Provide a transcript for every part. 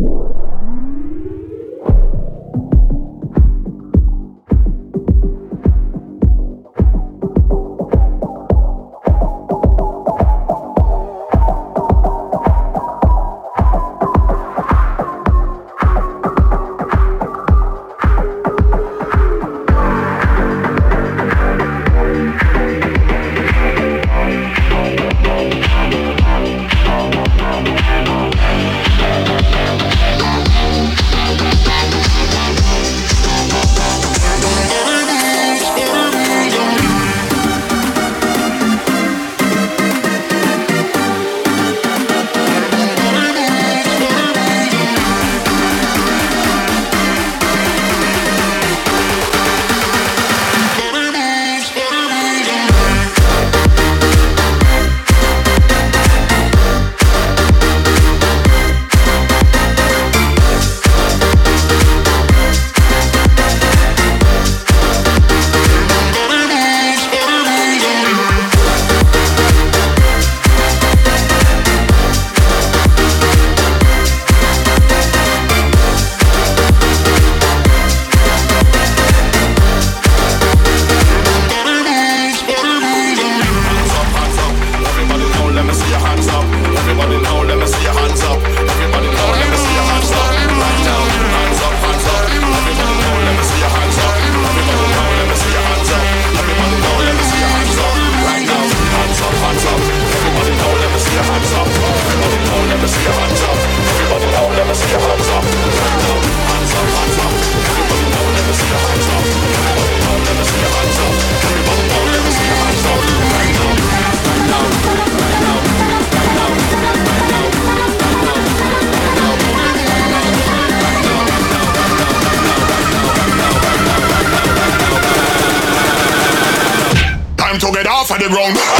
you. wrong.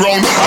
wrong.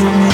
from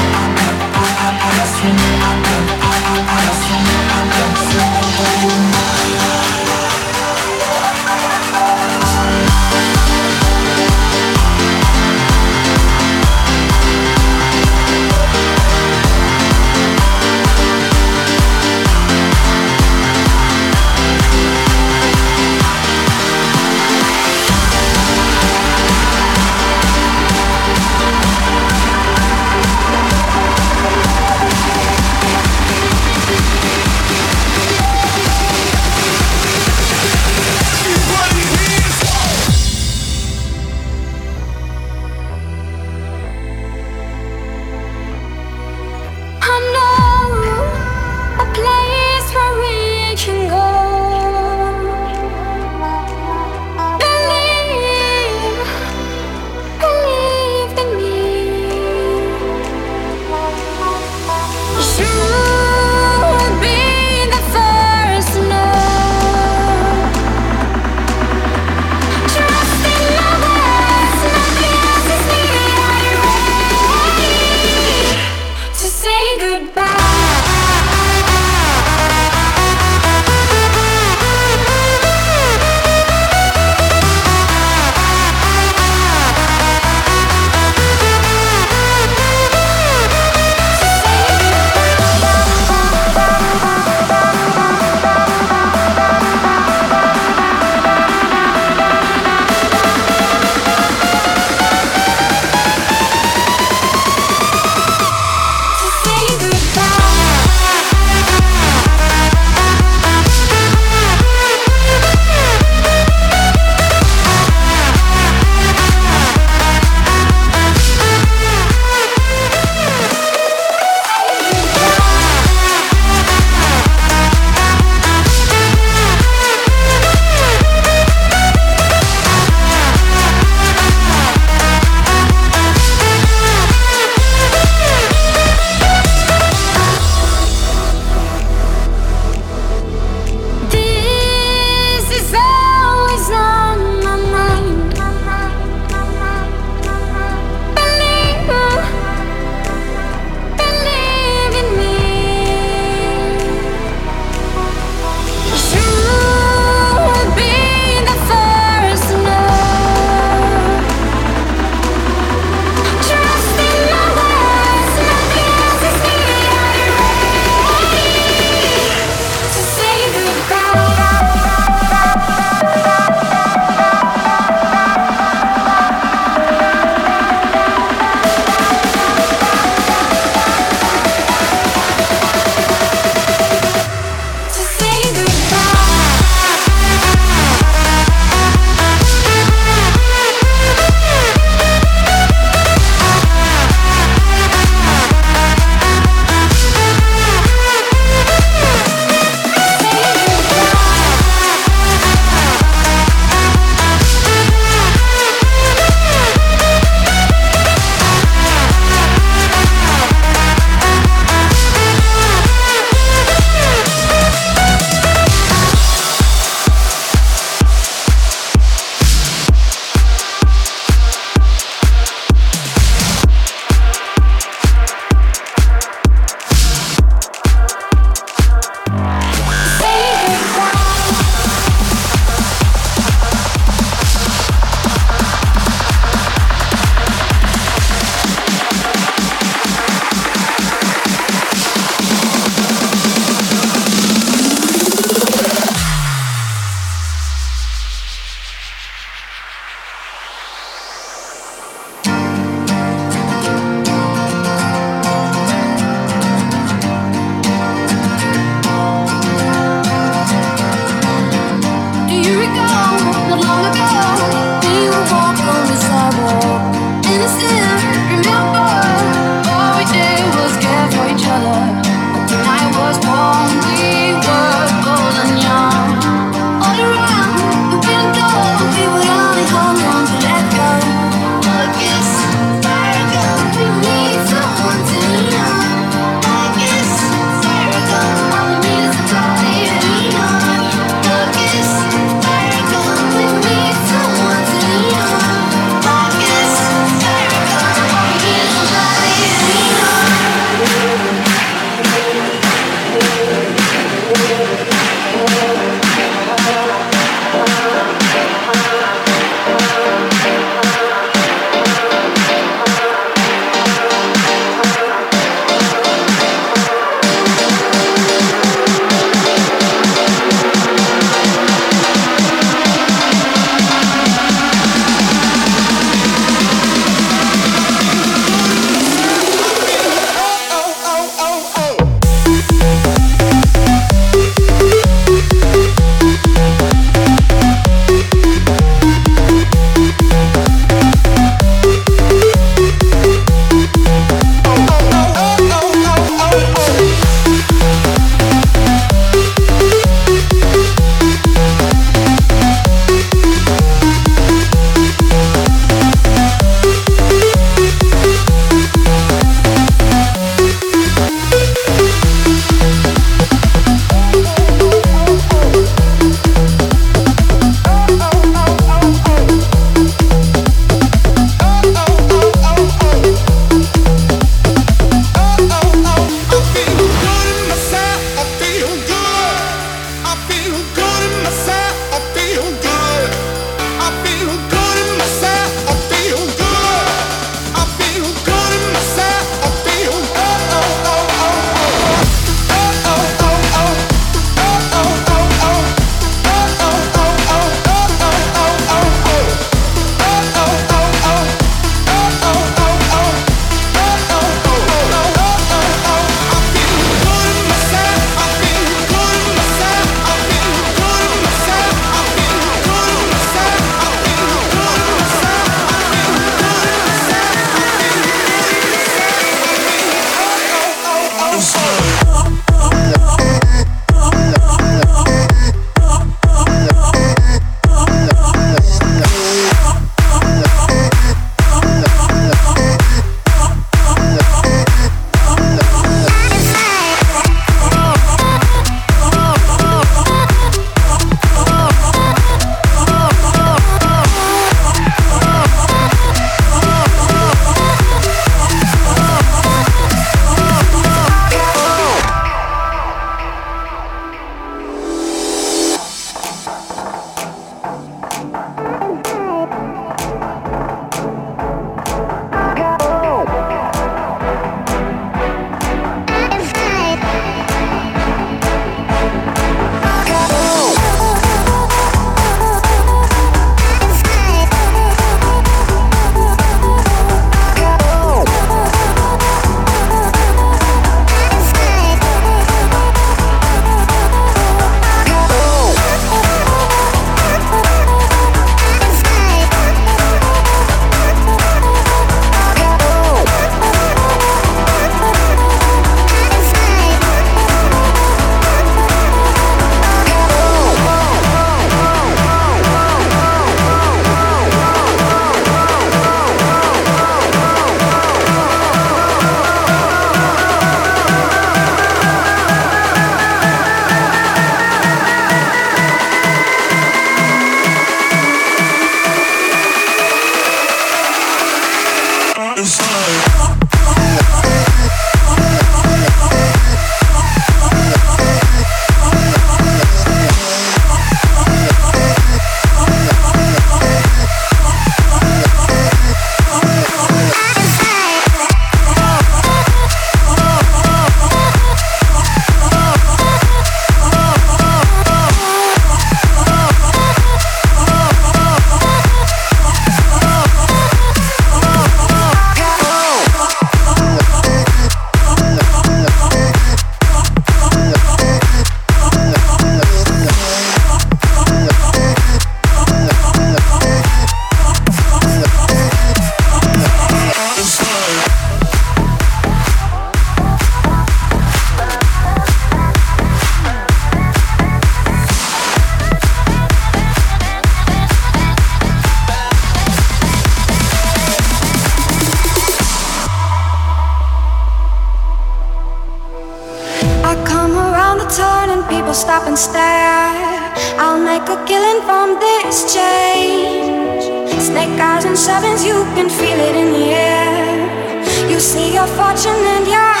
thousand sevens, you can feel it in the air. You see your fortune and your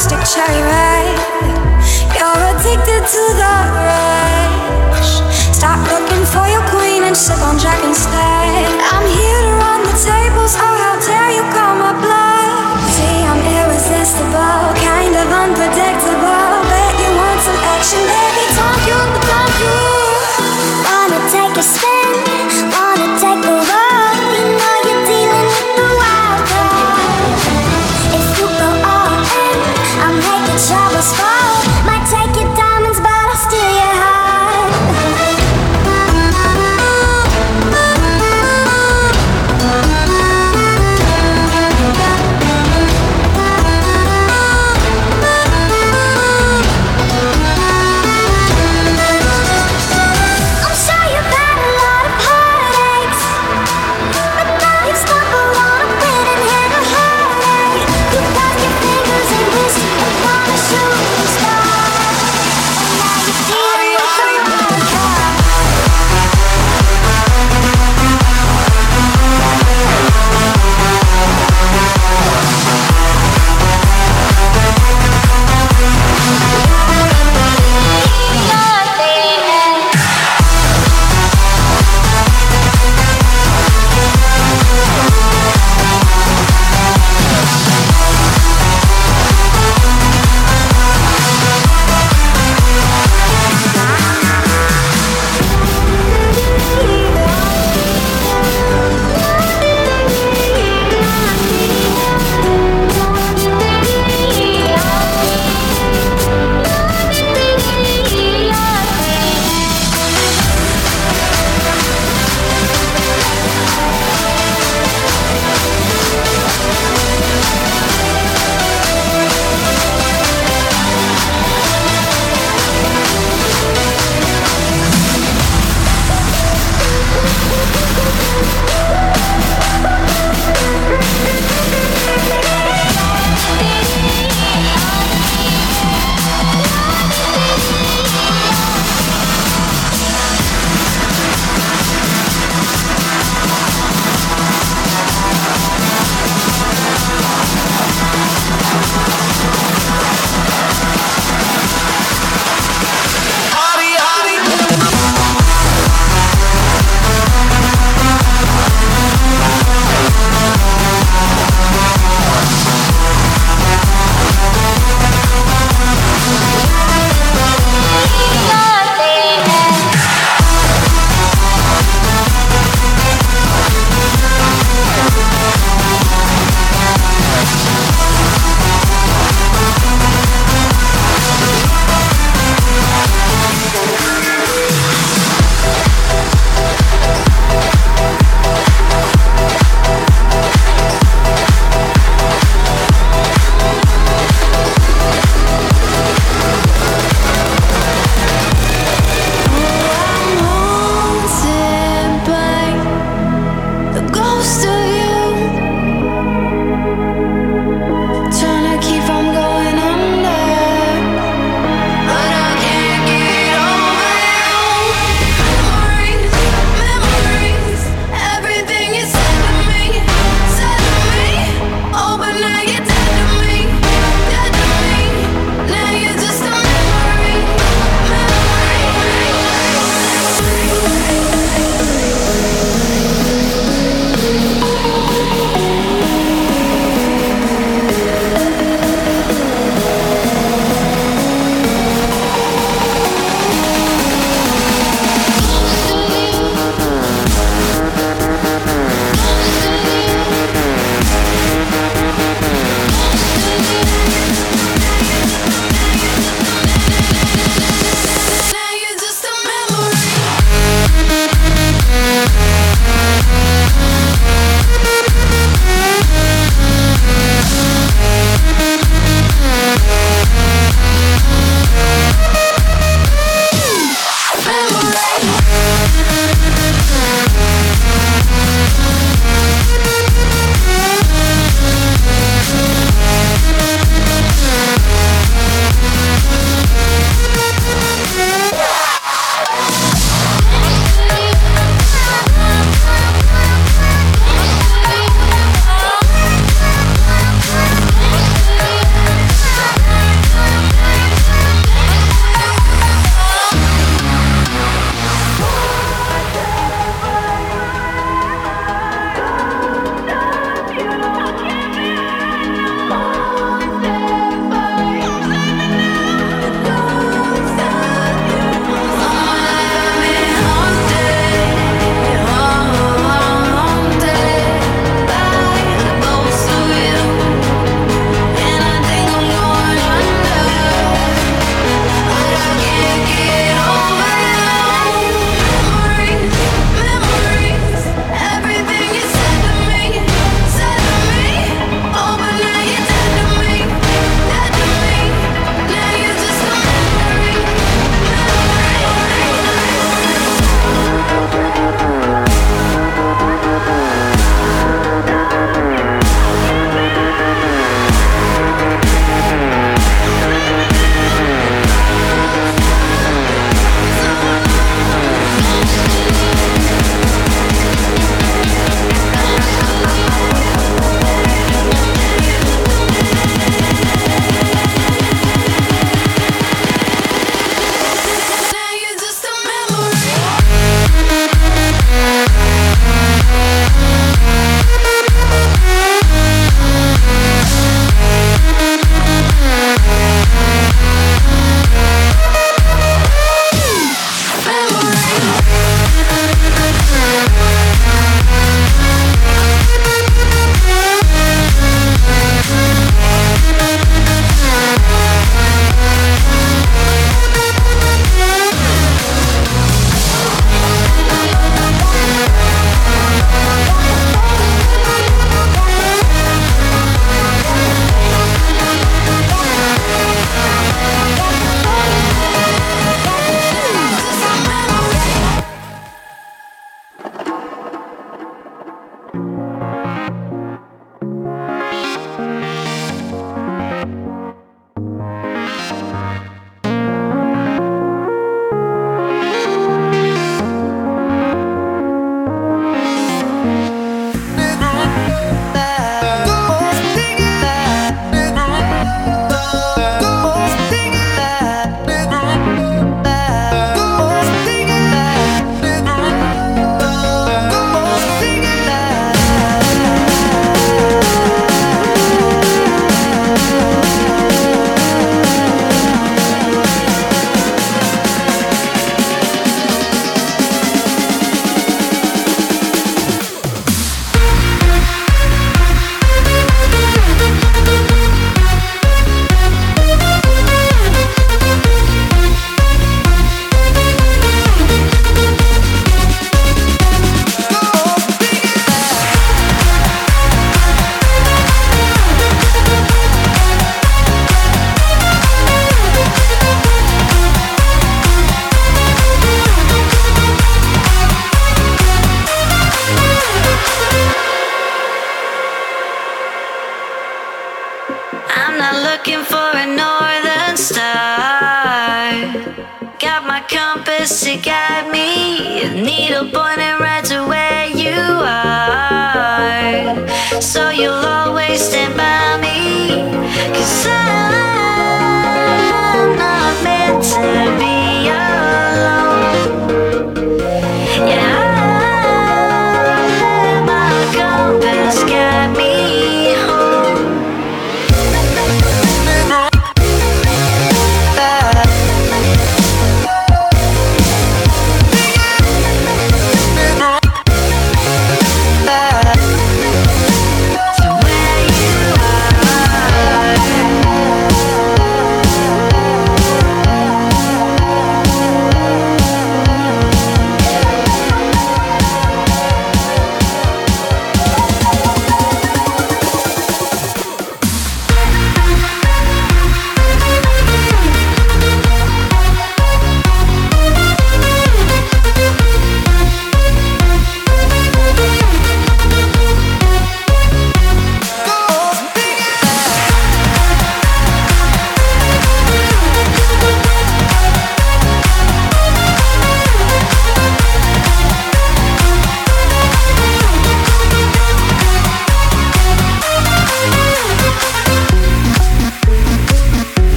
lipstick cherry red. You're addicted to the rush. Stop looking for your queen and sip on Jack instead. I'm here to run the tables. Oh, how dare you call my bluff? See, I'm irresistible, kind of unpredictable. Bet you want some action, baby. Don't